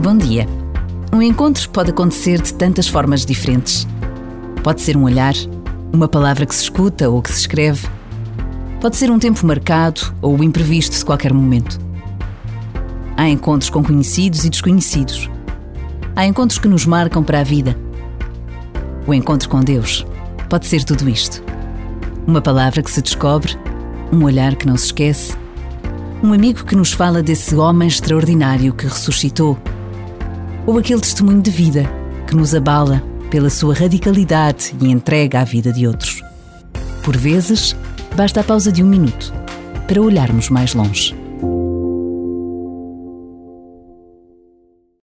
Bom dia. Um encontro pode acontecer de tantas formas diferentes. Pode ser um olhar, uma palavra que se escuta ou que se escreve. Pode ser um tempo marcado ou o imprevisto de qualquer momento. Há encontros com conhecidos e desconhecidos. Há encontros que nos marcam para a vida. O encontro com Deus pode ser tudo isto. Uma palavra que se descobre, um olhar que não se esquece, um amigo que nos fala desse homem extraordinário que ressuscitou ou aquele testemunho de vida que nos abala pela sua radicalidade e entrega à vida de outros. Por vezes, basta a pausa de um minuto para olharmos mais longe.